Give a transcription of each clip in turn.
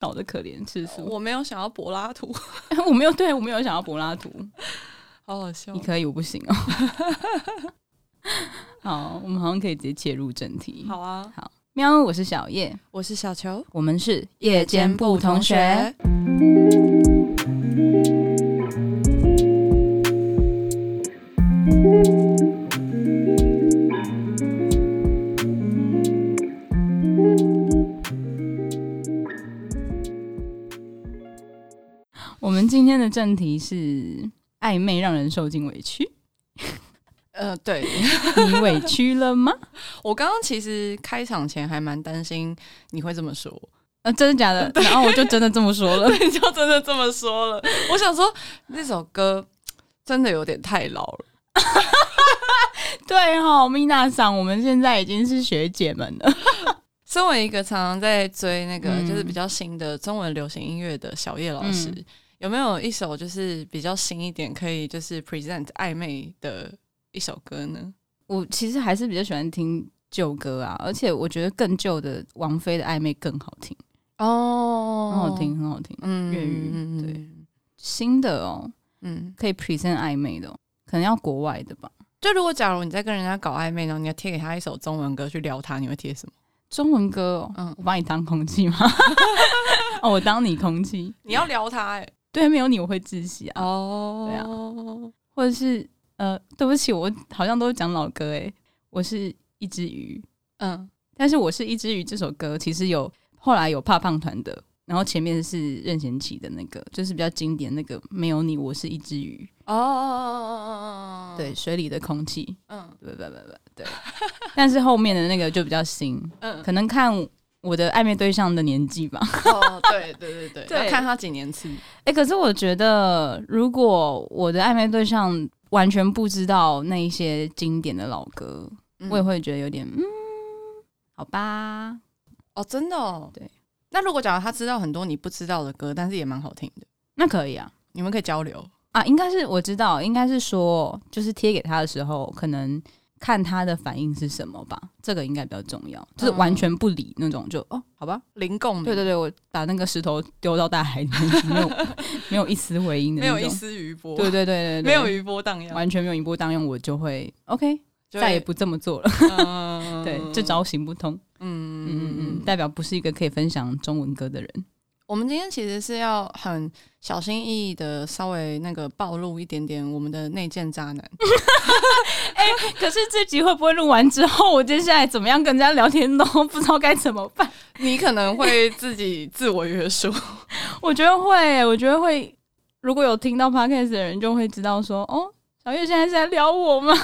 少的可怜次数。我没有想要柏拉图，我没有，对，我没有想要柏拉图，好好笑。你可以，我不行哦。好，我们好像可以直接切入正题。好啊，好，喵，我是小叶，我是小球，我们是夜间部同学。天的正题是暧昧让人受尽委屈。呃，对，你委屈了吗？我刚刚其实开场前还蛮担心你会这么说，呃，真的假的？然后我就真的这么说了，你就真的这么说了。我想说那首歌真的有点太老了。对哈、哦，米娜桑，我们现在已经是学姐们了。身为一个常常在追那个就是比较新的中文流行音乐的小叶老师，嗯、有没有一首就是比较新一点，可以就是 present 暧昧的？一首歌呢，我其实还是比较喜欢听旧歌啊，而且我觉得更旧的王菲的暧昧更好听哦，很好听，很好听，嗯，粤语对，新的哦，嗯，可以 present 暧昧的，可能要国外的吧。就如果假如你在跟人家搞暧昧，然后你要贴给他一首中文歌去撩他，你会贴什么？中文歌哦，嗯，我把你当空气吗？哦，我当你空气，你要撩他哎，对，没有你我会窒息啊，哦，对啊，或者是。呃，对不起，我好像都讲老歌诶。我是一只鱼，嗯，但是我是一只鱼这首歌其实有后来有怕胖团的，然后前面是任贤齐的那个，就是比较经典那个没有你我是一只鱼哦，对，水里的空气，嗯，对对对对对，但是后面的那个就比较新，嗯，可能看我的暧昧对象的年纪吧，哦，对对对对，对要看他几年次，哎，可是我觉得如果我的暧昧对象。完全不知道那一些经典的老歌，嗯、我也会觉得有点嗯，好吧，哦，真的哦，对。那如果假如他知道很多你不知道的歌，但是也蛮好听的，那可以啊，你们可以交流啊。应该是我知道，应该是说，就是贴给他的时候，可能。看他的反应是什么吧，这个应该比较重要。就是完全不理那种就，就哦，好吧，零共鸣。对对对，我把那个石头丢到大海里面，没有没有一丝回音的，没有一丝余波。对对对对，没有余波荡漾，完全没有余波荡漾，我就会 OK，会再也不这么做了。嗯、对，这招行不通。嗯嗯嗯，代表不是一个可以分享中文歌的人。我们今天其实是要很小心翼翼的，稍微那个暴露一点点我们的内建渣男。哎、欸，可是这集会不会录完之后，我接下来怎么样跟人家聊天都 不知道该怎么办？你可能会自己自我约束。我觉得会，我觉得会。如果有听到 podcast 的人，就会知道说，哦，小月现在是在撩我吗？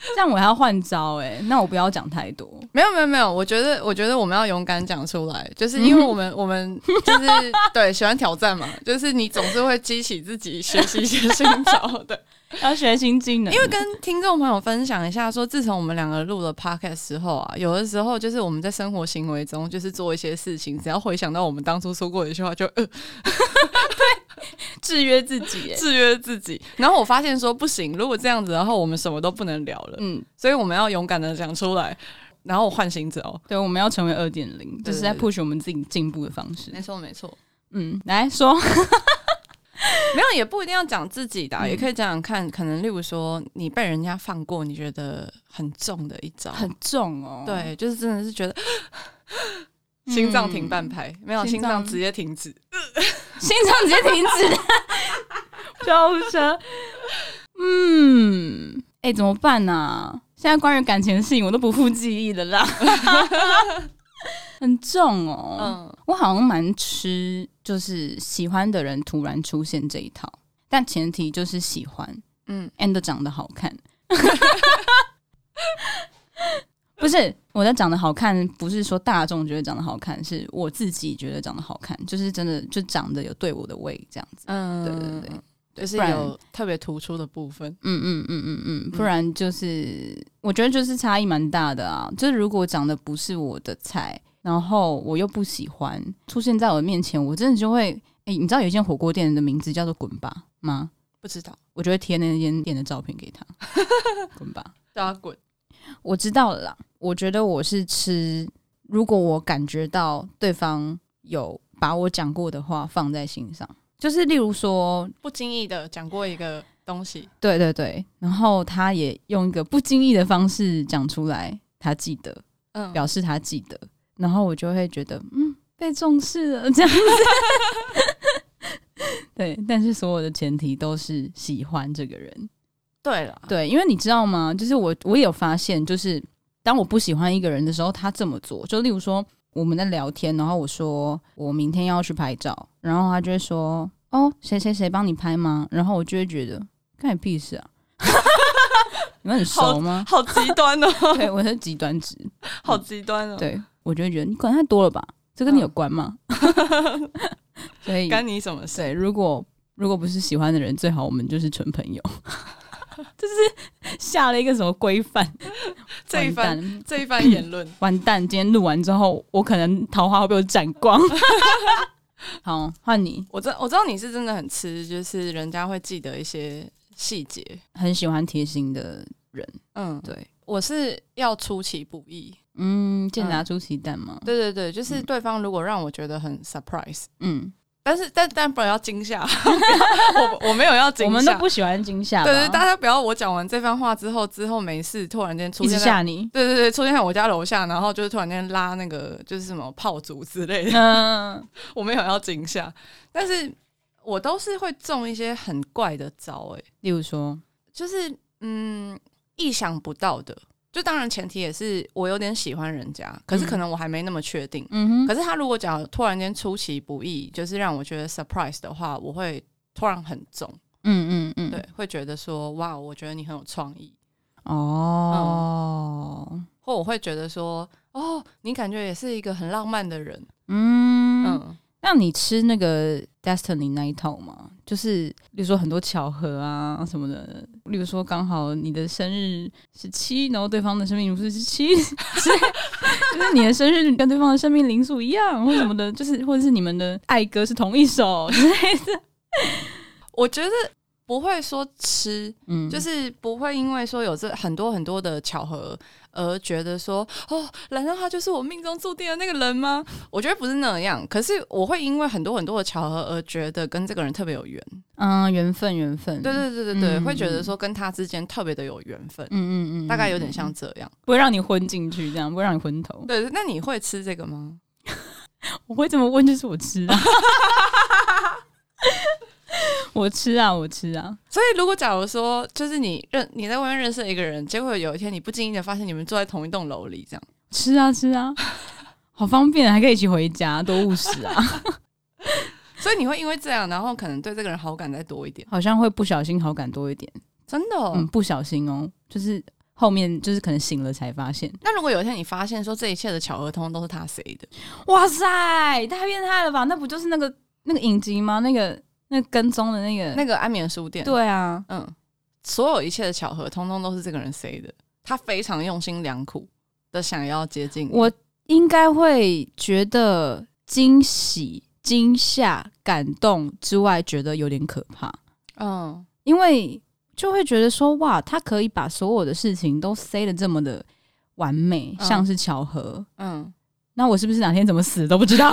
这样我还要换招哎、欸，那我不要讲太多。没有没有没有，我觉得我觉得我们要勇敢讲出来，就是因为我们、嗯、我们 就是对喜欢挑战嘛，就是你总是会激起自己学习一些新招的。要学新技能，因为跟听众朋友分享一下说，说自从我们两个录了 podcast 之后啊，有的时候就是我们在生活行为中，就是做一些事情，只要回想到我们当初说过的一句话，就呃，对，制约自己，制约自己。然后我发现说不行，如果这样子，然后我们什么都不能聊了，嗯，所以我们要勇敢的讲出来，然后换新招，对，我们要成为二点零，就是在 push 我们自己进步的方式。没错，没错，嗯，来说。没有，也不一定要讲自己的，嗯、也可以讲讲看。可能例如说，你被人家放过，你觉得很重的一招，很重哦。对，就是真的是觉得、嗯、心脏停半拍，没有 心脏直接停止，心脏直接停止，救护车。嗯，哎、欸，怎么办呢、啊？现在关于感情的事情，我都不复记忆了啦。很重哦，嗯，我好像蛮吃，就是喜欢的人突然出现这一套，但前提就是喜欢，嗯，and 长得好看，不是我的长得好看，不是说大众觉得长得好看，是我自己觉得长得好看，就是真的就长得有对我的胃这样子，嗯，对对对，就是有特别突出的部分，嗯嗯嗯嗯嗯，不然就是我觉得就是差异蛮大的啊，就是如果长得不是我的菜。然后我又不喜欢出现在我的面前，我真的就会哎，你知道有一间火锅店的名字叫做“滚吧”吗？不知道，我就会贴那间店的照片给他，滚吧，叫他滚。我知道了啦，我觉得我是吃，如果我感觉到对方有把我讲过的话放在心上，就是例如说不经意的讲过一个东西，对对对，然后他也用一个不经意的方式讲出来，他记得，嗯，表示他记得，然后我就会觉得，嗯，被重视了这样子。对，但是所有的前提都是喜欢这个人。对了，对，因为你知道吗？就是我，我也有发现，就是当我不喜欢一个人的时候，他这么做，就例如说我们在聊天，然后我说我明天要去拍照，然后他就会说哦，谁谁谁帮你拍吗？然后我就会觉得干你屁事啊！你们很熟吗？好极端哦！对，我是极端值，好极端哦！对，我就会觉得你管太多了吧？这跟你有关吗？嗯 所以干你什么事？对，如果如果不是喜欢的人，最好我们就是纯朋友。就是下了一个什么规范？这一番这一番言论，完蛋！今天录完之后，我可能桃花会被我斩光。好，换你。我知我知道你是真的很吃，就是人家会记得一些细节，很喜欢贴心的人。嗯，对，我是要出其不意。嗯，健达出奇蛋吗？对对对，就是对方如果让我觉得很 surprise，嗯，但是但但不要惊吓，我我没有要惊吓，我们都不喜欢惊吓。对对，大家不要我讲完这番话之后，之后没事，突然间出现吓你。对对对，出现在我家楼下，然后就是突然间拉那个就是什么炮竹之类的。嗯，我没有要惊吓，但是我都是会中一些很怪的招，哎，例如说，就是嗯，意想不到的。就当然前提也是我有点喜欢人家，可是可能我还没那么确定。嗯哼。可是他如果讲突然间出其不意，就是让我觉得 surprise 的话，我会突然很重。嗯嗯嗯。对，会觉得说哇，我觉得你很有创意。哦、嗯。或我会觉得说哦，你感觉也是一个很浪漫的人。嗯嗯。那你吃那个 Destiny 那一套吗？就是，比如说很多巧合啊什么的，例如说刚好你的生日是七，然后对方的生命灵数是七，就是你的生日跟对方的生命灵数一样，或什么的，就是或者是你们的爱歌是同一首 之类的。我觉得不会说吃，嗯，就是不会因为说有这很多很多的巧合。而觉得说哦，难道他就是我命中注定的那个人吗？我觉得不是那样。可是我会因为很多很多的巧合而觉得跟这个人特别有缘。嗯，缘分，缘分。对对对对对，嗯、会觉得说跟他之间特别的有缘分。嗯嗯嗯，大概有点像这样，不会让你昏进去，这样不会让你昏头。对，那你会吃这个吗？我会这么问，就是我吃啊。我吃啊，我吃啊。所以，如果假如说，就是你认你在外面认识了一个人，结果有一天你不经意的发现你们住在同一栋楼里，这样吃啊吃啊，好方便，还可以一起回家，多务实啊。所以你会因为这样，然后可能对这个人好感再多一点，好像会不小心好感多一点，真的，哦，嗯，不小心哦，就是后面就是可能醒了才发现。那如果有一天你发现说这一切的巧合通通都是他谁的，哇塞，太变态了吧？那不就是那个那个影集吗？那个。那跟踪的那个那个安眠书店，对啊，嗯，所有一切的巧合，通通都是这个人塞的。他非常用心良苦的想要接近我，应该会觉得惊喜、惊吓、感动之外，觉得有点可怕。嗯，因为就会觉得说，哇，他可以把所有的事情都塞的这么的完美，嗯、像是巧合。嗯，那我是不是哪天怎么死都不知道？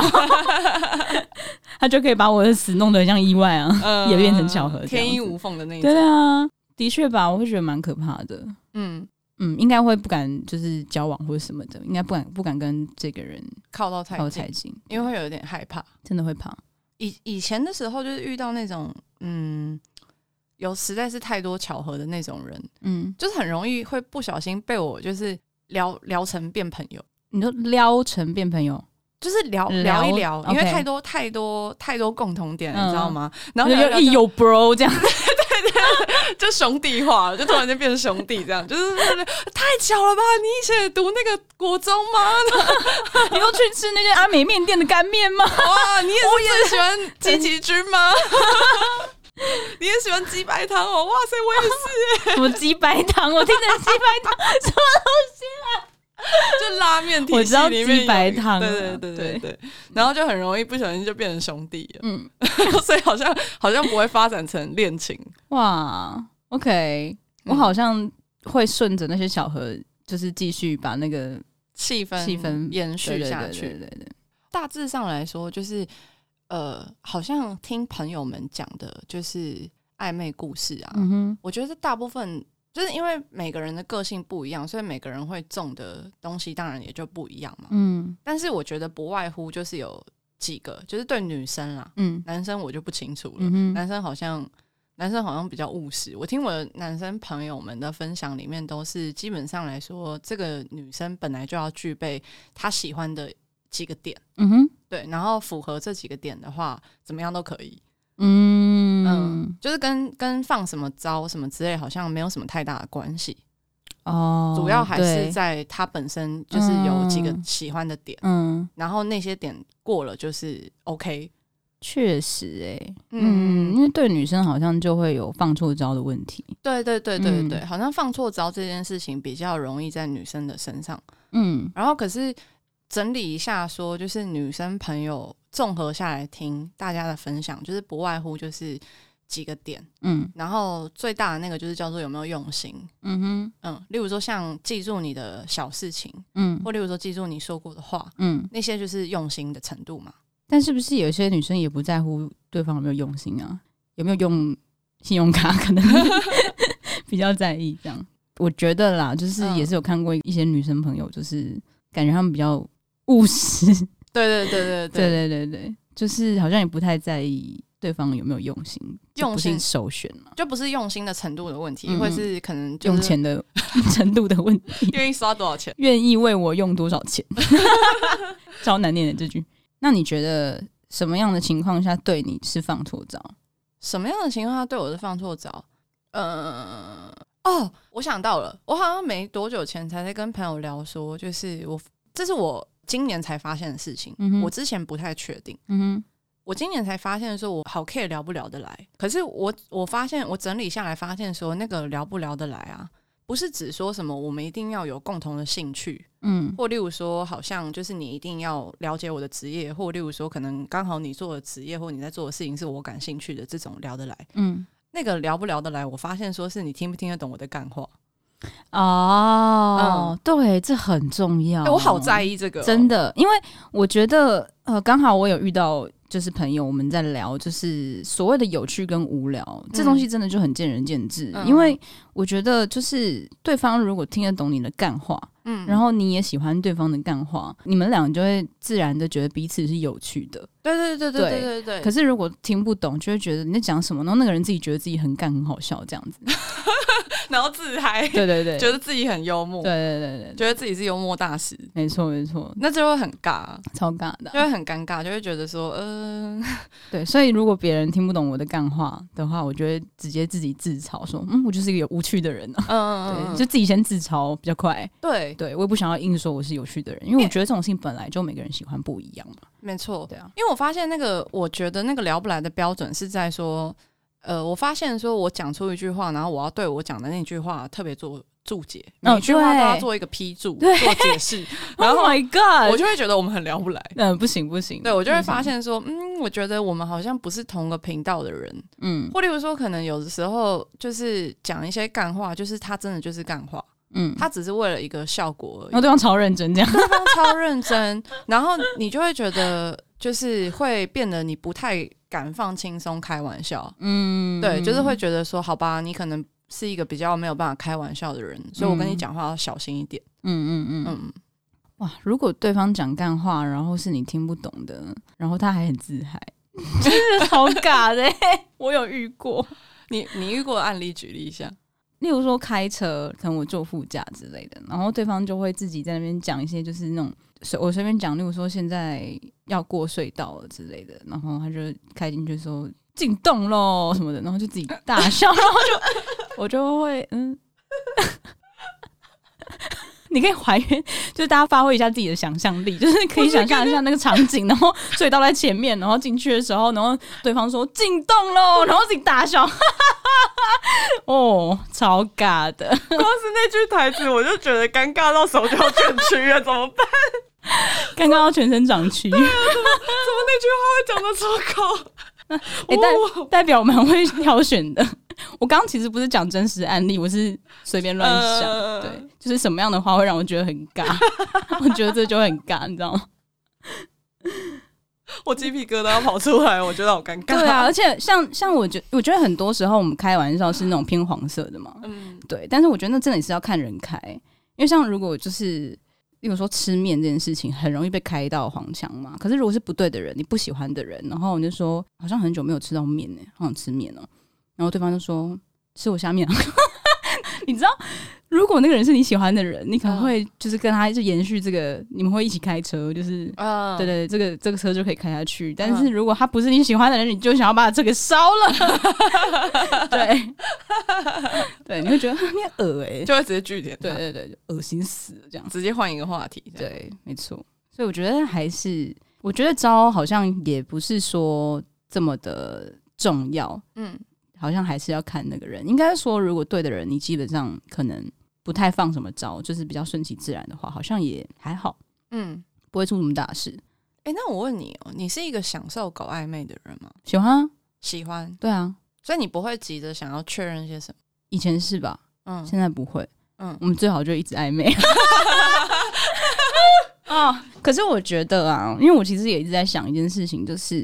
他就可以把我的死弄得很像意外啊，呃、也变成巧合，天衣无缝的那种。对啊，的确吧，我会觉得蛮可怕的。嗯嗯，应该会不敢就是交往或者什么的，应该不敢不敢跟这个人靠到太靠太近，因为会有点害怕，真的会怕。以以前的时候，就是遇到那种嗯，有实在是太多巧合的那种人，嗯，就是很容易会不小心被我就是聊聊成变朋友。你说撩成变朋友？就是聊聊一聊，因为太多太多太多共同点，你知道吗？然后就一有 bro 这样，对对，就兄弟化，就突然间变成兄弟这样，就是太巧了吧？你以前也读那个国中吗？你又去吃那个阿美面店的干面吗？哇，你也是最喜欢 鸡奇君吗？你也喜欢鸡白汤哦？哇塞，我也是。什么鸡白汤？我听着鸡白汤什么东西啊？就拉面体系里面鸡白汤，对对对对对，然后就很容易不小心就变成兄弟了，嗯，所以好像好像不会发展成恋情。哇，OK，我好像会顺着那些小河，就是继续把那个气氛气氛延续下去。对对对，大致上来说，就是呃，好像听朋友们讲的，就是暧昧故事啊。嗯哼，我觉得大部分就是因为每个人的个性不一样，所以每个人会中的东西当然也就不一样嘛。嗯，但是我觉得不外乎就是有几个，就是对女生啦，嗯，男生我就不清楚了。嗯，男生好像。男生好像比较务实，我听我的男生朋友们的分享里面，都是基本上来说，这个女生本来就要具备她喜欢的几个点，嗯哼，对，然后符合这几个点的话，怎么样都可以，嗯嗯，就是跟跟放什么招什么之类，好像没有什么太大的关系，哦，主要还是在他本身就是有几个喜欢的点，嗯，然后那些点过了就是 OK。确实、欸，哎，嗯，因为对女生好像就会有放错招的问题。对对对对对对，嗯、好像放错招这件事情比较容易在女生的身上。嗯，然后可是整理一下说，就是女生朋友综合下来听大家的分享，就是不外乎就是几个点。嗯，然后最大的那个就是叫做有没有用心。嗯哼，嗯，例如说像记住你的小事情，嗯，或例如说记住你说过的话，嗯，那些就是用心的程度嘛。但是不是有些女生也不在乎对方有没有用心啊？有没有用信用卡？可能 比较在意这样。我觉得啦，就是也是有看过一些女生朋友，就是感觉他们比较务实。对对对对对对对对，就是好像也不太在意对方有没有用心，用心首选嘛，就不是用心的程度的问题，或是可能用钱的 程度的问题。愿意刷多少钱？愿意为我用多少钱？超难念的这句。那你觉得什么样的情况下对你是放错招？什么样的情况下对我是放错招？呃，哦，我想到了，我好像没多久前才在跟朋友聊说，就是我这是我今年才发现的事情，嗯、我之前不太确定。嗯哼，我今年才发现说，我好 care 聊不聊得来。可是我我发现我整理下来发现说，那个聊不聊得来啊。不是只说什么我们一定要有共同的兴趣，嗯，或例如说，好像就是你一定要了解我的职业，或例如说，可能刚好你做的职业或你在做的事情是我感兴趣的，这种聊得来，嗯，那个聊不聊得来，我发现说是你听不听得懂我的干话。哦，嗯、对，这很重要，欸、我好在意这个、哦，真的，因为我觉得，呃，刚好我有遇到。就是朋友，我们在聊，就是所谓的有趣跟无聊，嗯、这东西真的就很见仁见智。嗯、因为我觉得，就是对方如果听得懂你的干话，嗯，然后你也喜欢对方的干话，你们俩就会自然的觉得彼此是有趣的。对对对对对对对，对。可是如果听不懂，就会觉得你在讲什么，然后那个人自己觉得自己很干很好笑这样子，然后自嗨。对对对，觉得自己很幽默。对对对对，觉得自己是幽默大师。没错没错，那就会很尬，超尬的，就会很尴尬，就会觉得说，嗯、呃，对。所以如果别人听不懂我的干话的话，我就会直接自己自嘲说，嗯，我就是一个有无趣的人啊。嗯嗯对，就自己先自嘲比较快。对对，我也不想要硬说我是有趣的人，因为我觉得这种事情本来就每个人喜欢不一样嘛。没错，对啊，因为我发现那个，我觉得那个聊不来的标准是在说，呃，我发现说我讲出一句话，然后我要对我讲的那句话特别做注解，每句话都要做一个批注，做解释。然后 Oh my God，我就会觉得我们很聊不来。嗯，不行不行，对，我就会发现说，嗯，我觉得我们好像不是同个频道的人。嗯，或例如说，可能有的时候就是讲一些干话，就是他真的就是干话。嗯，他只是为了一个效果而已。然后对方超认真，这样对方超认真，然后你就会觉得，就是会变得你不太敢放轻松开玩笑。嗯，对，就是会觉得说，好吧，你可能是一个比较没有办法开玩笑的人，所以我跟你讲话要小心一点。嗯嗯嗯嗯。哇，如果对方讲干话，然后是你听不懂的，然后他还很自嗨，真的好尬的。我有遇过，你你遇过案例举例一下。例如说开车，可能我坐副驾之类的，然后对方就会自己在那边讲一些，就是那种随我随便讲，例如说现在要过隧道了之类的，然后他就开进去说进洞喽什么的，然后就自己大笑，然后就我就会嗯。你可以还原，就是大家发挥一下自己的想象力，就是可以想象一下那个场景，然后隧道在前面，然后进去的时候，然后对方说进洞喽，然后自己大笑，哦，超尬的，光是那句台词我就觉得尴尬到手脚卷曲了，怎么办？尴尬到全身长蛆，啊，怎么那句话会讲得出口？哎、欸，代代表我们很会挑选的。我刚刚其实不是讲真实案例，我是随便乱想。呃、对，就是什么样的话会让我觉得很尬？我觉得这就很尬，你知道吗？我鸡皮疙瘩要跑出来，我觉得好尴尬。对啊，而且像像我觉，我觉得很多时候我们开玩笑是那种偏黄色的嘛。嗯，对。但是我觉得那真的也是要看人开，因为像如果就是，例如说吃面这件事情，很容易被开到黄腔嘛。可是如果是不对的人，你不喜欢的人，然后我就说好像很久没有吃到面呢，好想吃面哦。然后对方就说吃我下面，你知道。如果那个人是你喜欢的人，你可能会就是跟他就延续这个，你们会一起开车，就是，uh, 对对，这个这个车就可以开下去。但是如果他不是你喜欢的人，你就想要把这个烧了，对，对，你会觉得你很恶哎，就会直接拒点，对对对，恶心死了，这样。直接换一个话题，对，没错。所以我觉得还是，我觉得招好像也不是说这么的重要，嗯。好像还是要看那个人，应该说，如果对的人，你基本上可能不太放什么招，就是比较顺其自然的话，好像也还好，嗯，不会出什么大事。哎、欸，那我问你哦，你是一个享受搞暧昧的人吗？喜欢啊，喜欢，对啊，所以你不会急着想要确认些什么？以前是吧？嗯，现在不会，嗯，我们最好就一直暧昧。哦，可是我觉得啊，因为我其实也一直在想一件事情，就是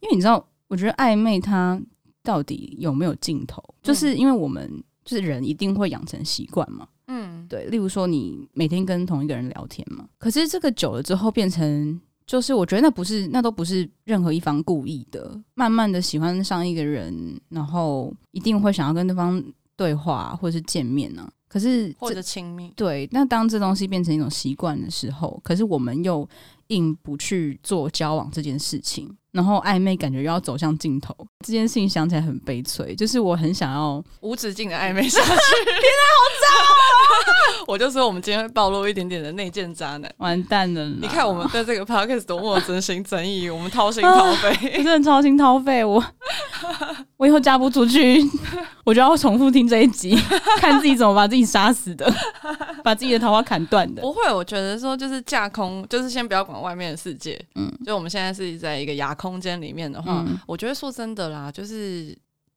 因为你知道，我觉得暧昧它。到底有没有尽头？就是因为我们就是人一定会养成习惯嘛，嗯，对。例如说，你每天跟同一个人聊天嘛，可是这个久了之后，变成就是我觉得那不是，那都不是任何一方故意的。慢慢的喜欢上一个人，然后一定会想要跟对方对话或者是见面呢、啊。可是或者亲密，对。那当这东西变成一种习惯的时候，可是我们又硬不去做交往这件事情。然后暧昧感觉又要走向尽头，这件事情想起来很悲催。就是我很想要无止境的暧昧下去，天哪，好糟啊！我就说我们今天会暴露一点点的内建渣男，完蛋了！你看我们在这个 podcast 多么真心真意，我们掏心掏肺，真的掏心掏肺。我 我以后嫁不出去，我就要重复听这一集，看自己怎么把自己杀死的，把自己的桃花砍断的。不会，我觉得说就是架空，就是先不要管外面的世界。嗯，就我们现在是在一个牙。空间里面的话，嗯、我觉得说真的啦，就是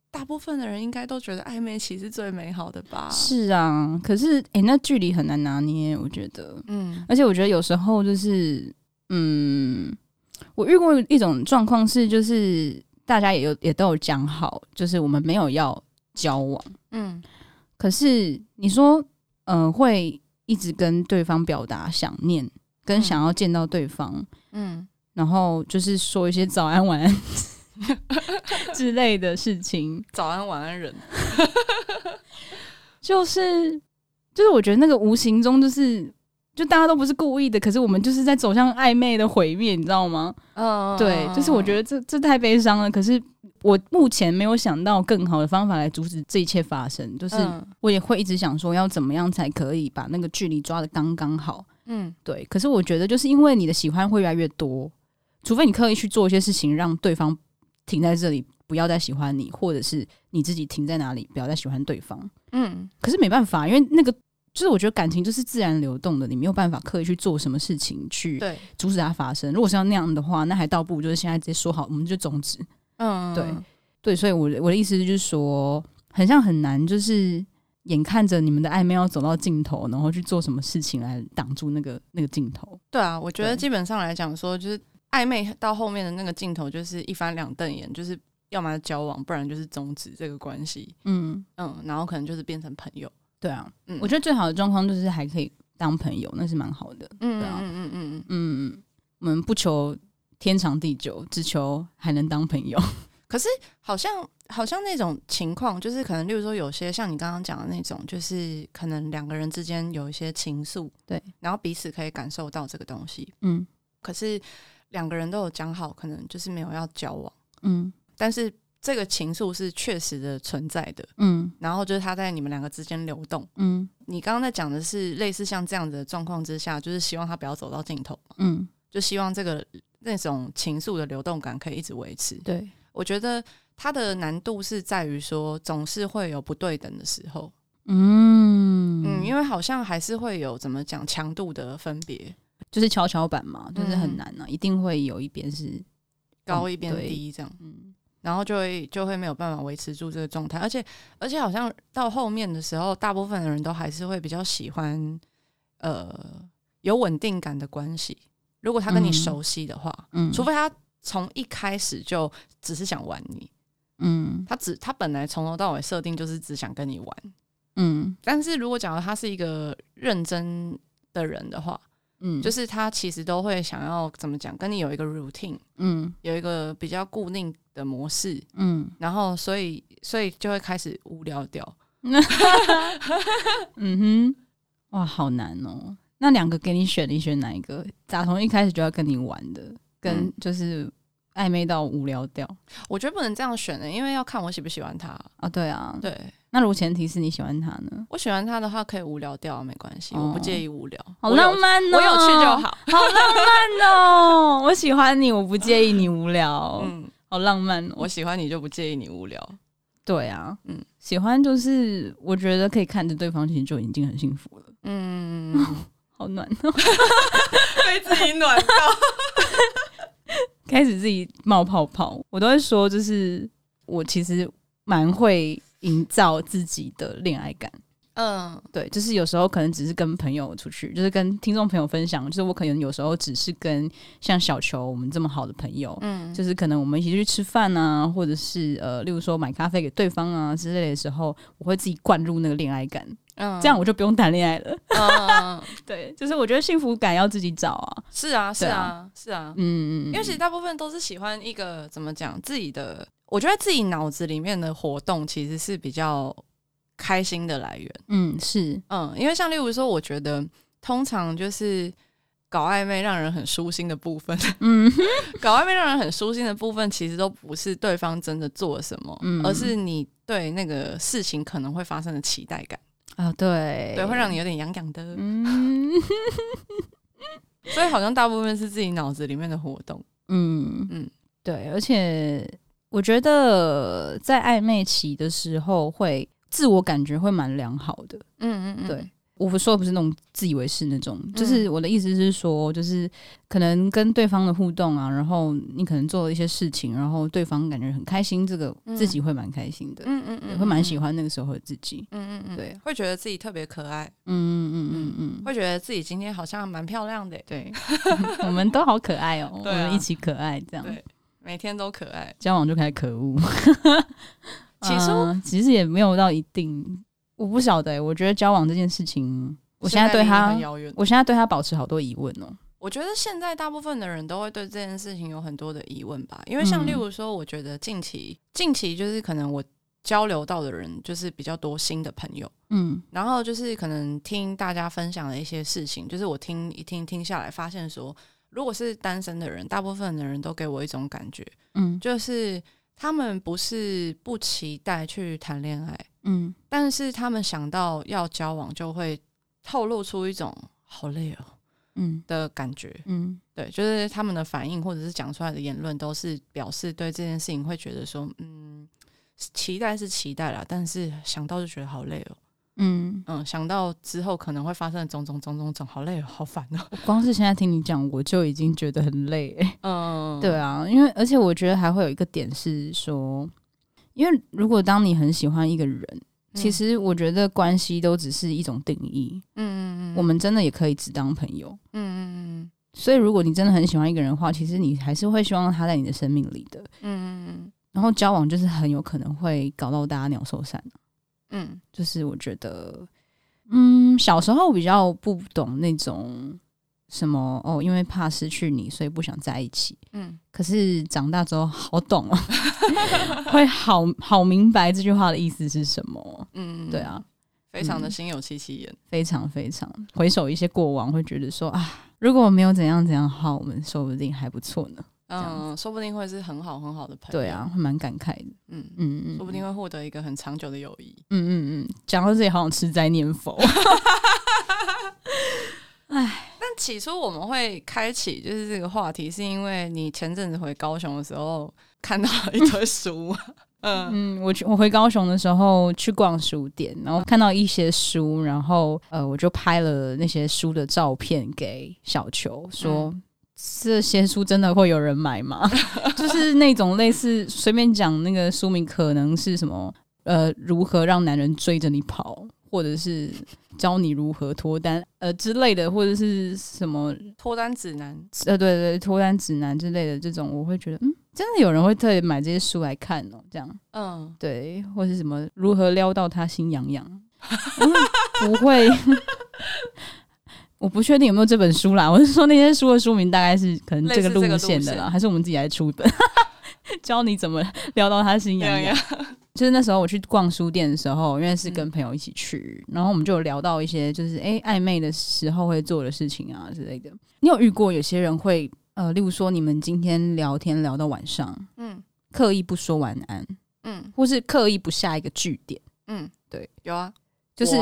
大部分的人应该都觉得暧昧期是最美好的吧？是啊，可是哎、欸，那距离很难拿捏，我觉得，嗯，而且我觉得有时候就是，嗯，我遇过一种状况是，就是大家也有也都有讲好，就是我们没有要交往，嗯，可是你说，嗯、呃，会一直跟对方表达想念，跟想要见到对方，嗯。嗯然后就是说一些早安晚安 之类的事情，早安晚安人，就是就是我觉得那个无形中就是就大家都不是故意的，可是我们就是在走向暧昧的毁灭，你知道吗？嗯，对，就是我觉得这这太悲伤了。可是我目前没有想到更好的方法来阻止这一切发生，就是我也会一直想说要怎么样才可以把那个距离抓的刚刚好。嗯，对。可是我觉得就是因为你的喜欢会越来越多。除非你刻意去做一些事情，让对方停在这里，不要再喜欢你，或者是你自己停在哪里，不要再喜欢对方。嗯，可是没办法，因为那个就是我觉得感情就是自然流动的，你没有办法刻意去做什么事情去阻止它发生。如果是要那样的话，那还倒不如就是现在直接说好，我们就终止。嗯，对对，所以我我的意思就是说，很像很难，就是眼看着你们的暧昧要走到尽头，然后去做什么事情来挡住那个那个尽头。对啊，我觉得基本上来讲说，就是。暧昧到后面的那个尽头，就是一翻两瞪眼，就是要么交往，不然就是终止这个关系。嗯嗯，然后可能就是变成朋友。对啊，嗯，我觉得最好的状况就是还可以当朋友，那是蛮好的。嗯，对啊，嗯嗯嗯嗯嗯，我们不求天长地久，只求还能当朋友。可是好像好像那种情况，就是可能，例如说有些像你刚刚讲的那种，就是可能两个人之间有一些情愫，对，然后彼此可以感受到这个东西。嗯，可是。两个人都有讲好，可能就是没有要交往，嗯，但是这个情愫是确实的存在的，嗯，然后就是他在你们两个之间流动，嗯，你刚刚在讲的是类似像这样子的状况之下，就是希望他不要走到尽头，嗯，就希望这个那种情愫的流动感可以一直维持。对，我觉得它的难度是在于说，总是会有不对等的时候，嗯。嗯，因为好像还是会有怎么讲强度的分别。就是跷跷板嘛，就是很难呢、啊，嗯、一定会有一边是高一边低这样，嗯，然后就会就会没有办法维持住这个状态，而且而且好像到后面的时候，大部分的人都还是会比较喜欢呃有稳定感的关系。如果他跟你熟悉的话，嗯，除非他从一开始就只是想玩你，嗯，他只他本来从头到尾设定就是只想跟你玩，嗯，但是如果假如他是一个认真的人的话，嗯，就是他其实都会想要怎么讲，跟你有一个 routine，嗯，有一个比较固定的模式，嗯，然后所以所以就会开始无聊掉，嗯哼，哇，好难哦。那两个给你选，你选哪一个？咋从一开始就要跟你玩的，跟就是暧昧到无聊掉。我觉得不能这样选的，因为要看我喜不喜欢他啊。对啊，对。那如果前提是你喜欢他呢？我喜欢他的话，可以无聊掉，没关系，我不介意无聊。好浪漫哦，我有趣就好。好浪漫哦，我喜欢你，我不介意你无聊。嗯，好浪漫。我喜欢你就不介意你无聊。对啊，嗯，喜欢就是我觉得可以看着对方，其实就已经很幸福了。嗯。好暖哦，被自己暖到，开始自己冒泡泡。我都会说，就是我其实蛮会营造自己的恋爱感。嗯，对，就是有时候可能只是跟朋友出去，就是跟听众朋友分享，就是我可能有时候只是跟像小球我们这么好的朋友，嗯，就是可能我们一起去吃饭啊，或者是呃，例如说买咖啡给对方啊之类的时候，我会自己灌入那个恋爱感。嗯，这样我就不用谈恋爱了。嗯，对，就是我觉得幸福感要自己找啊。是啊，是啊，是啊。嗯嗯，因为其实大部分都是喜欢一个怎么讲自己的，我觉得自己脑子里面的活动其实是比较开心的来源。嗯，是，嗯，因为像例如说，我觉得通常就是搞暧昧让人很舒心的部分，嗯，搞暧昧让人很舒心的部分，其实都不是对方真的做了什么，嗯，而是你对那个事情可能会发生的期待感。啊，对。对，会让你有点痒痒的，嗯，所以好像大部分是自己脑子里面的活动，嗯。嗯，对，而且我觉得在暧昧期的时候，会自我感觉会蛮良好的，嗯嗯嗯，对。我不说不是那种自以为是那种，就是我的意思是说，就是可能跟对方的互动啊，然后你可能做了一些事情，然后对方感觉很开心，这个自己会蛮开心的，嗯嗯嗯，会蛮喜欢那个时候的自己，嗯嗯嗯，对，会觉得自己特别可爱，嗯嗯嗯嗯嗯，会觉得自己今天好像蛮漂亮的，对，我们都好可爱哦，我们一起可爱这样，对，每天都可爱，交往就开始可恶，其实其实也没有到一定。我不晓得、欸，我觉得交往这件事情，我现在对他，我现在对他保持好多疑问哦、喔。我觉得现在大部分的人都会对这件事情有很多的疑问吧，因为像例如说，我觉得近期近期就是可能我交流到的人就是比较多新的朋友，嗯，然后就是可能听大家分享的一些事情，就是我听一听听下来，发现说，如果是单身的人，大部分的人都给我一种感觉，嗯，就是他们不是不期待去谈恋爱。嗯，但是他们想到要交往，就会透露出一种好累哦，嗯。的感觉，嗯，对，就是他们的反应或者是讲出来的言论，都是表示对这件事情会觉得说，嗯，期待是期待啦，但是想到就觉得好累哦，嗯。嗯，想到之后可能会发生的种种种种种，好累哦，好烦哦。我光是现在听你讲，我就已经觉得很累，嗯，对啊，因为而且我觉得还会有一个点是说。因为如果当你很喜欢一个人，嗯、其实我觉得关系都只是一种定义。嗯嗯嗯，我们真的也可以只当朋友。嗯嗯嗯。所以如果你真的很喜欢一个人的话，其实你还是会希望他在你的生命里的。嗯嗯嗯。然后交往就是很有可能会搞到大家鸟兽散。嗯，就是我觉得，嗯，小时候比较不懂那种。什么哦？因为怕失去你，所以不想在一起。嗯，可是长大之后好懂哦，会好好明白这句话的意思是什么。嗯，对啊，非常的心有戚戚焉，非常非常回首一些过往，会觉得说啊，如果我没有怎样怎样的话，我们说不定还不错呢。嗯，说不定会是很好很好的朋友。对啊，会蛮感慨的。嗯嗯嗯，说不定会获得一个很长久的友谊。嗯嗯嗯，讲到这里好想吃斋念佛。唉。但起初我们会开启就是这个话题，是因为你前阵子回高雄的时候看到了一堆书。嗯嗯，我去我回高雄的时候去逛书店，然后看到一些书，然后呃，我就拍了那些书的照片给小球，说、嗯、这些书真的会有人买吗？就是那种类似随便讲那个书名，可能是什么呃，如何让男人追着你跑，或者是教你如何脱单呃之类的，或者是什么脱单指南。呃对对脱单指南之类的这种，我会觉得嗯，真的有人会特别买这些书来看哦，这样。嗯。对，或是什么如何撩到他心痒痒，不会，我不确定有没有这本书啦。我是说那些书的书名大概是可能这个路线。的啦，还是我们自己来出的，教你怎么撩到他心痒痒。就是那时候我去逛书店的时候，因为是跟朋友一起去，嗯、然后我们就有聊到一些就是哎暧昧的时候会做的事情啊之类的。你有遇过有些人会呃，例如说你们今天聊天聊到晚上，嗯，刻意不说晚安，嗯，或是刻意不下一个句点，嗯，对，有啊，就是。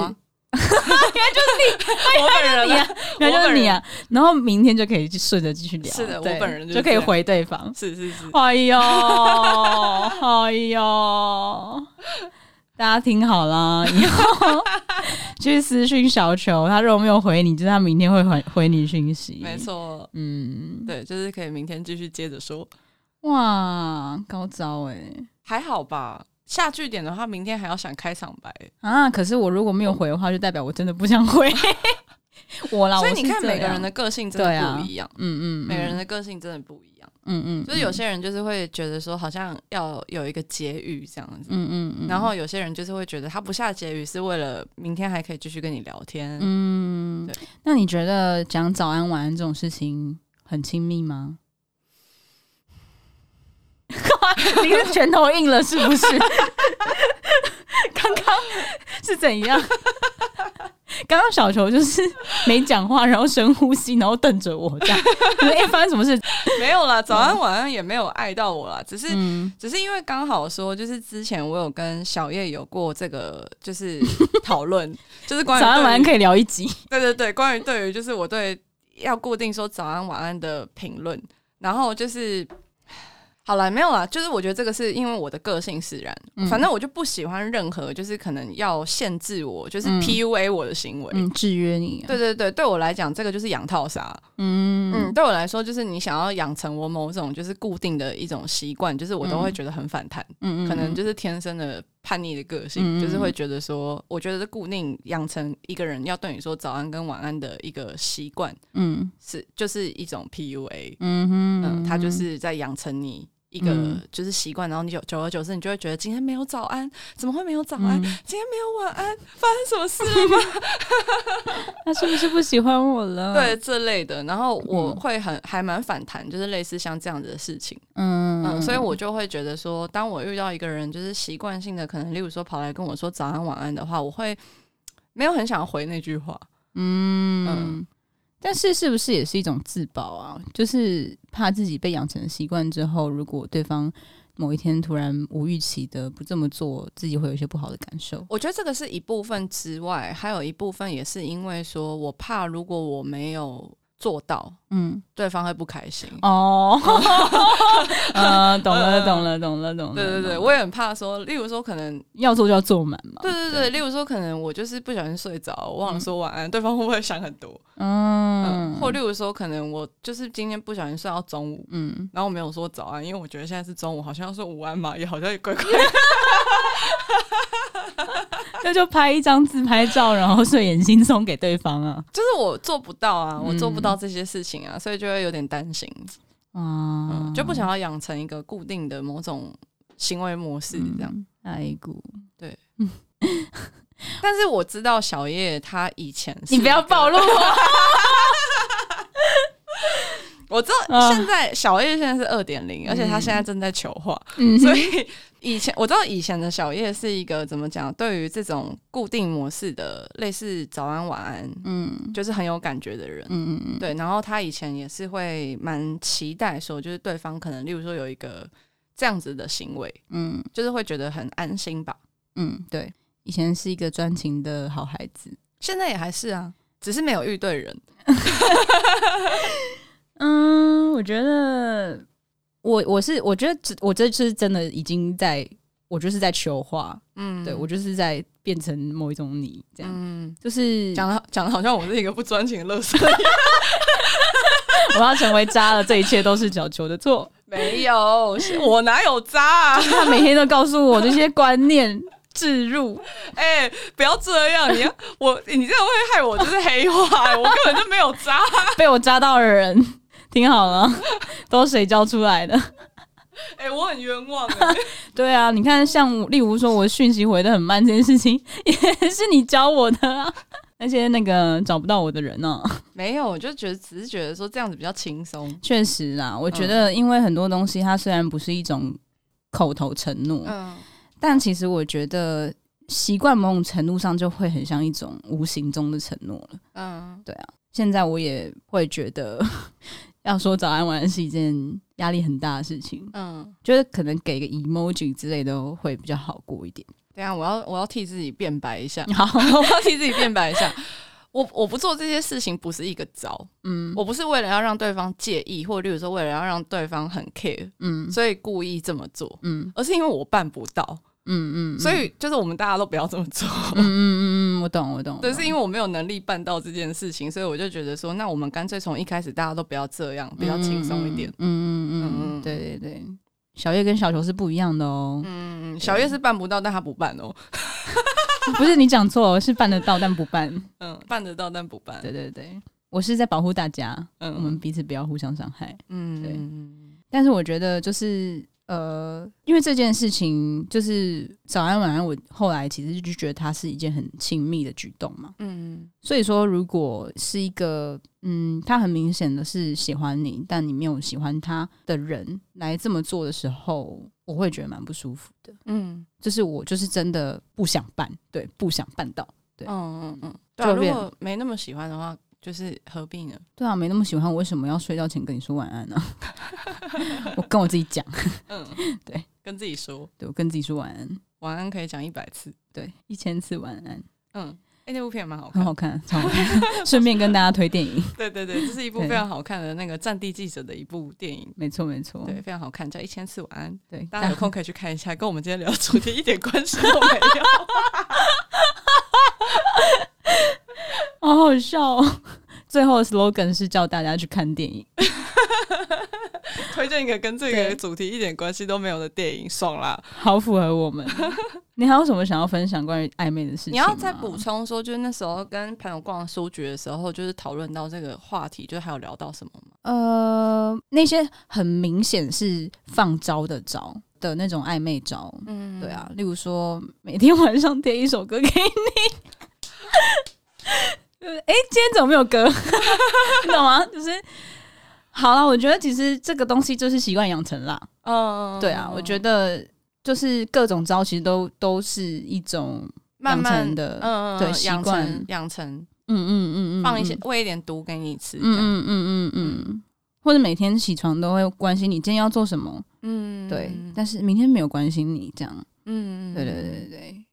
原来就是你，我本人啊，原来就是你啊，然后明天就可以顺着继续聊。是的，我本人就可以回对方。是是是。哎呦，哎呦，大家听好了，以后去私讯小球，他如果没有回你，就是他明天会回回你讯息。没错，嗯，对，就是可以明天继续接着说。哇，高招哎，还好吧。下句点的话，明天还要想开场白啊！可是我如果没有回的话，就代表我真的不想回 我啦。所以你看，每个人的个性真的不一样。嗯嗯，每个人的个性真的不一样。嗯嗯，就是有些人就是会觉得说，好像要有一个结语这样子。嗯嗯，然后有些人就是会觉得，他不下结语是为了明天还可以继续跟你聊天。嗯，对。那你觉得讲早安晚安这种事情很亲密吗？你的拳头硬了是不是？刚刚是怎样？刚刚小球就是没讲话，然后深呼吸，然后瞪着我这样。哎、欸，发生什么事？没有啦，早安晚安也没有爱到我啦，只是、嗯、只是因为刚好说，就是之前我有跟小叶有过这个就是讨论，就是关于早安晚安可以聊一集。对对对，关于对于就是我对要固定说早安晚安的评论，然后就是。好了，没有啦，就是我觉得这个是因为我的个性使然，嗯、反正我就不喜欢任何就是可能要限制我，就是 PUA 我的行为，嗯，制约你、啊。对对对，对我来讲，这个就是养套杀。嗯嗯，对我来说，就是你想要养成我某种就是固定的一种习惯，就是我都会觉得很反弹。嗯嗯，可能就是天生的叛逆的个性，嗯、就是会觉得说，我觉得固定养成一个人要对你说早安跟晚安的一个习惯，嗯，是就是一种 PUA。嗯哼，嗯，他就是在养成你。一个就是习惯，然后你久久而久之，你就会觉得今天没有早安，怎么会没有早安？嗯、今天没有晚安，发生什么事了吗？他是不是不喜欢我了？对，这类的，然后我会很还蛮反弹，就是类似像这样子的事情。嗯嗯，所以我就会觉得说，当我遇到一个人，就是习惯性的可能，例如说跑来跟我说早安晚安的话，我会没有很想回那句话。嗯。嗯但是是不是也是一种自保啊？就是怕自己被养成习惯之后，如果对方某一天突然无预期的不这么做，自己会有一些不好的感受。我觉得这个是一部分之外，还有一部分也是因为说我怕如果我没有。做到，嗯，对方会不开心哦。嗯，懂了，懂了，懂了，懂了。对对对，我也很怕说，例如说，可能要做就要做满嘛。对对对，例如说，可能我就是不小心睡着，我忘了说晚安，对方会不会想很多？嗯，或例如说，可能我就是今天不小心睡到中午，嗯，然后我没有说早安，因为我觉得现在是中午，好像要说午安嘛，也好像也怪怪的。那就拍一张自拍照，然后睡眼惺忪给对方啊。就是我做不到啊，我做不到这些事情啊，所以就会有点担心。啊，就不想要养成一个固定的某种行为模式这样。爱顾对，但是我知道小叶他以前，你不要暴露我。我知道现在小叶现在是二点零，而且他现在正在求化，嗯、所以以前我知道以前的小叶是一个怎么讲？对于这种固定模式的类似早安晚安，嗯，就是很有感觉的人，嗯嗯嗯，对。然后他以前也是会蛮期待说，就是对方可能例如说有一个这样子的行为，嗯，就是会觉得很安心吧，嗯，对。以前是一个专情的好孩子，现在也还是啊，只是没有遇对人。嗯，我觉得我我是我觉得我这次真的已经在，我就是在求化，嗯，对我就是在变成某一种你这样，嗯，就是讲的讲的好像我是一个不专情的垃圾，我要成为渣了，这一切都是小球的错，没有，我哪有渣啊？他每天都告诉我这些观念。置入，哎、欸，不要这样！你要我，你这样会害我，就是黑化、欸。我根本就没有渣，被我渣到的人，听好了，都是谁教出来的？哎、欸，我很冤枉。对啊，你看，像例如说我讯息回的很慢这件事情，也是你教我的啊。那些那个找不到我的人呢、啊？没有，我就觉得只是觉得说这样子比较轻松。确实啊，我觉得因为很多东西它虽然不是一种口头承诺，嗯。但其实我觉得习惯某种程度上就会很像一种无形中的承诺了。嗯，对啊。现在我也会觉得要说早安晚安是一件压力很大的事情。嗯，觉得可能给个 emoji 之类的会比较好过一点。对啊，我要我要替自己辩白一下。好，我要替自己辩白一下。我我不做这些事情不是一个招。嗯，我不是为了要让对方介意，或者例如说为了要让对方很 care，嗯，所以故意这么做。嗯，而是因为我办不到。嗯嗯，嗯，所以就是我们大家都不要这么做。嗯嗯嗯嗯，我懂我懂。对，是因为我没有能力办到这件事情，所以我就觉得说，那我们干脆从一开始大家都不要这样，比较轻松一点。嗯嗯嗯嗯，对对对。小叶跟小球是不一样的哦。嗯，小叶是办不到，但他不办哦。不是你讲错，是办得到但不办。嗯，办得到但不办。对对对，我是在保护大家，嗯，我们彼此不要互相伤害。嗯，对。但是我觉得就是。呃，因为这件事情就是早安晚安，我后来其实就觉得它是一件很亲密的举动嘛。嗯，所以说如果是一个嗯，他很明显的是喜欢你，但你没有喜欢他的人来这么做的时候，我会觉得蛮不舒服的。嗯，就是我就是真的不想办，对，不想办到。对，嗯嗯嗯，对啊，如果没那么喜欢的话。就是合并了？对啊，没那么喜欢，我为什么要睡觉前跟你说晚安呢？我跟我自己讲，嗯，对，跟自己说，对，我跟自己说晚安，晚安可以讲一百次，对，一千次晚安，嗯，哎、欸，那部片蛮好看，很好看，超好看，顺便跟大家推电影，对对对，这是一部非常好看的那个战地记者的一部电影，没错没错，对，非常好看，叫一千次晚安，对，大家有空可以去看一下，跟我们今天聊的主题一点关系都没有。好好笑哦！最后的 slogan 是叫大家去看电影，推荐一个跟这个主题一点关系都没有的电影，爽啦！好符合我们。你还有什么想要分享关于暧昧的事情？你要再补充说，就是那时候跟朋友逛书局的时候，就是讨论到这个话题，就是还有聊到什么吗？呃，那些很明显是放招的招的那种暧昧招，嗯，对啊，例如说每天晚上点一首歌给你。哎、欸，今天怎么没有歌？你懂吗？就是好了，我觉得其实这个东西就是习惯养成啦。嗯，对啊，我觉得就是各种招，其实都都是一种慢慢的，嗯对，习惯养成。嗯嗯嗯嗯，放一些喂一点毒给你吃，嗯嗯嗯嗯嗯，或者每天起床都会关心你今天要做什么，嗯，对，但是明天没有关心你这样，嗯嗯，对对对对对。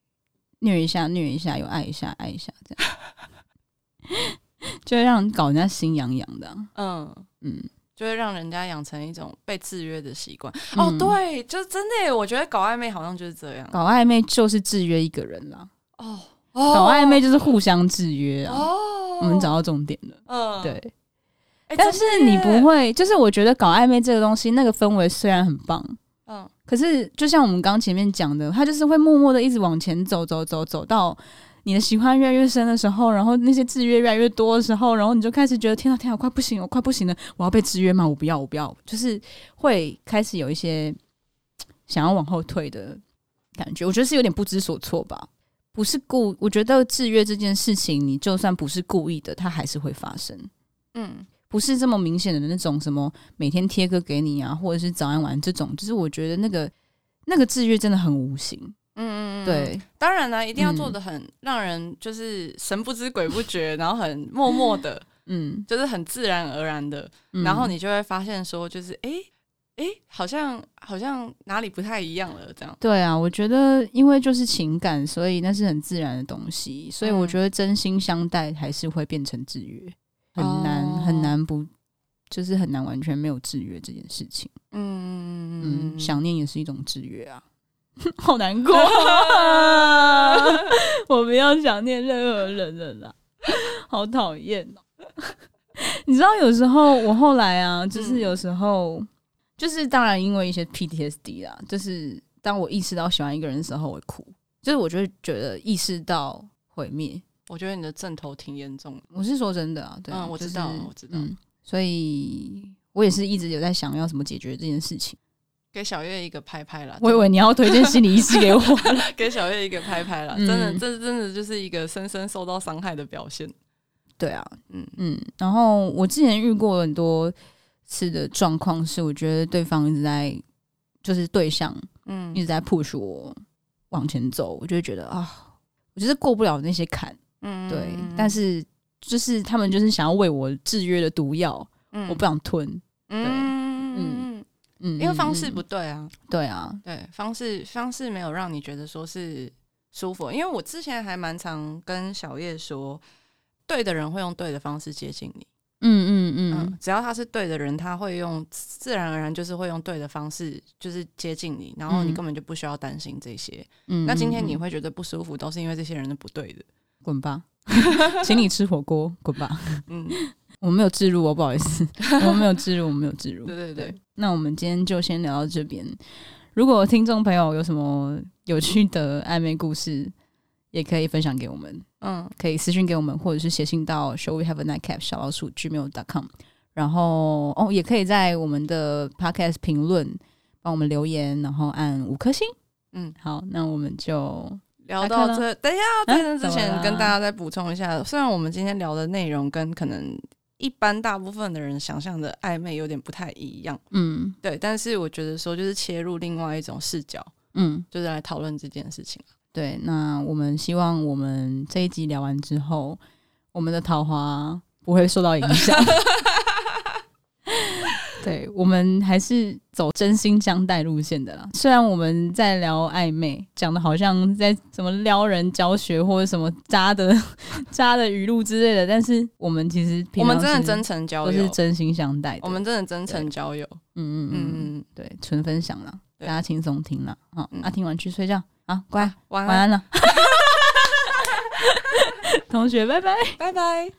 虐一下，虐一下，又爱一下，爱一下，这样 就会让人搞人家心痒痒的。嗯嗯，就会让人家养成一种被制约的习惯。嗯、哦，对，就真的，我觉得搞暧昧好像就是这样。搞暧昧就是制约一个人啦。哦，搞暧昧就是互相制约啊。哦，我们找到重点了。嗯，对。欸、但是你不会，就是我觉得搞暧昧这个东西，那个氛围虽然很棒。嗯，可是就像我们刚前面讲的，他就是会默默的一直往前走，走，走，走到你的喜欢越来越深的时候，然后那些制约越来越多的时候，然后你就开始觉得天啊天啊，快不行了，快不行了，我要被制约吗？我不要，我不要，就是会开始有一些想要往后退的感觉。我觉得是有点不知所措吧，不是故，我觉得制约这件事情，你就算不是故意的，它还是会发生。嗯。不是这么明显的那种什么每天贴歌给你啊，或者是早安晚安这种，就是我觉得那个那个制约真的很无形。嗯嗯嗯，对，当然呢，一定要做的很让人就是神不知鬼不觉，嗯、然后很默默的，嗯，就是很自然而然的，嗯、然后你就会发现说，就是哎哎，好像好像哪里不太一样了，这样。对啊，我觉得因为就是情感，所以那是很自然的东西，所以我觉得真心相待还是会变成制约。很难、oh. 很难不，就是很难完全没有制约这件事情。嗯嗯，想念也是一种制约啊，好难过。我不要想念任何人了啦，好讨厌哦。你知道，有时候我后来啊，就是有时候，嗯、就是当然因为一些 PTSD 啦，就是当我意识到喜欢一个人的时候，我会哭。就是我就会觉得意识到毁灭。我觉得你的阵头挺严重的。我是说真的啊，对啊，嗯，我知道，就是、我知道。所以我也是一直有在想要怎么解决这件事情。给小月一个拍拍啦！我以为你要推荐心理医师给我，给小月一个拍拍啦！真的，这真的就是一个深深受到伤害的表现。对啊，嗯嗯。然后我之前遇过很多次的状况是，我觉得对方一直在，就是对象，嗯，一直在 push 我往前走，我就会觉得啊，我就是过不了那些坎，嗯，对。但是就是他们就是想要为我制约的毒药，嗯，我不想吞。嗯，因为方式不对啊，对啊，对，方式方式没有让你觉得说是舒服。因为我之前还蛮常跟小叶说，对的人会用对的方式接近你，嗯嗯嗯，嗯，只要他是对的人，他会用自然而然就是会用对的方式就是接近你，然后你根本就不需要担心这些。嗯，那今天你会觉得不舒服，都是因为这些人是不对的，滚吧，请你吃火锅，滚吧，嗯。我没有置入哦，不好意思，我没有置入，我没有置入。对对对，那我们今天就先聊到这边。如果听众朋友有什么有趣的暧昧故事，也可以分享给我们。嗯，可以私信给我们，或者是写信到 shall we have a nightcap 小老鼠 gmail.com。然后哦，也可以在我们的 podcast 评论帮我们留言，然后按五颗星。嗯，好，那我们就聊到这。等一下，在那之前跟大家再补充一下，虽然我们今天聊的内容跟可能。一般大部分的人想象的暧昧有点不太一样，嗯，对，但是我觉得说就是切入另外一种视角，嗯，就是来讨论这件事情。对，那我们希望我们这一集聊完之后，我们的桃花不会受到影响。对，我们还是走真心相待路线的啦。虽然我们在聊暧昧，讲的好像在什么撩人教学或者什么渣的 渣的语录之类的，但是我们其实我们真的真诚交友，都是真心相待。我们真的真诚交友，嗯嗯嗯嗯，对，纯分享了，大家轻松听了。好，啊，听完去睡觉啊，乖，晚安了。同学，拜拜，拜拜。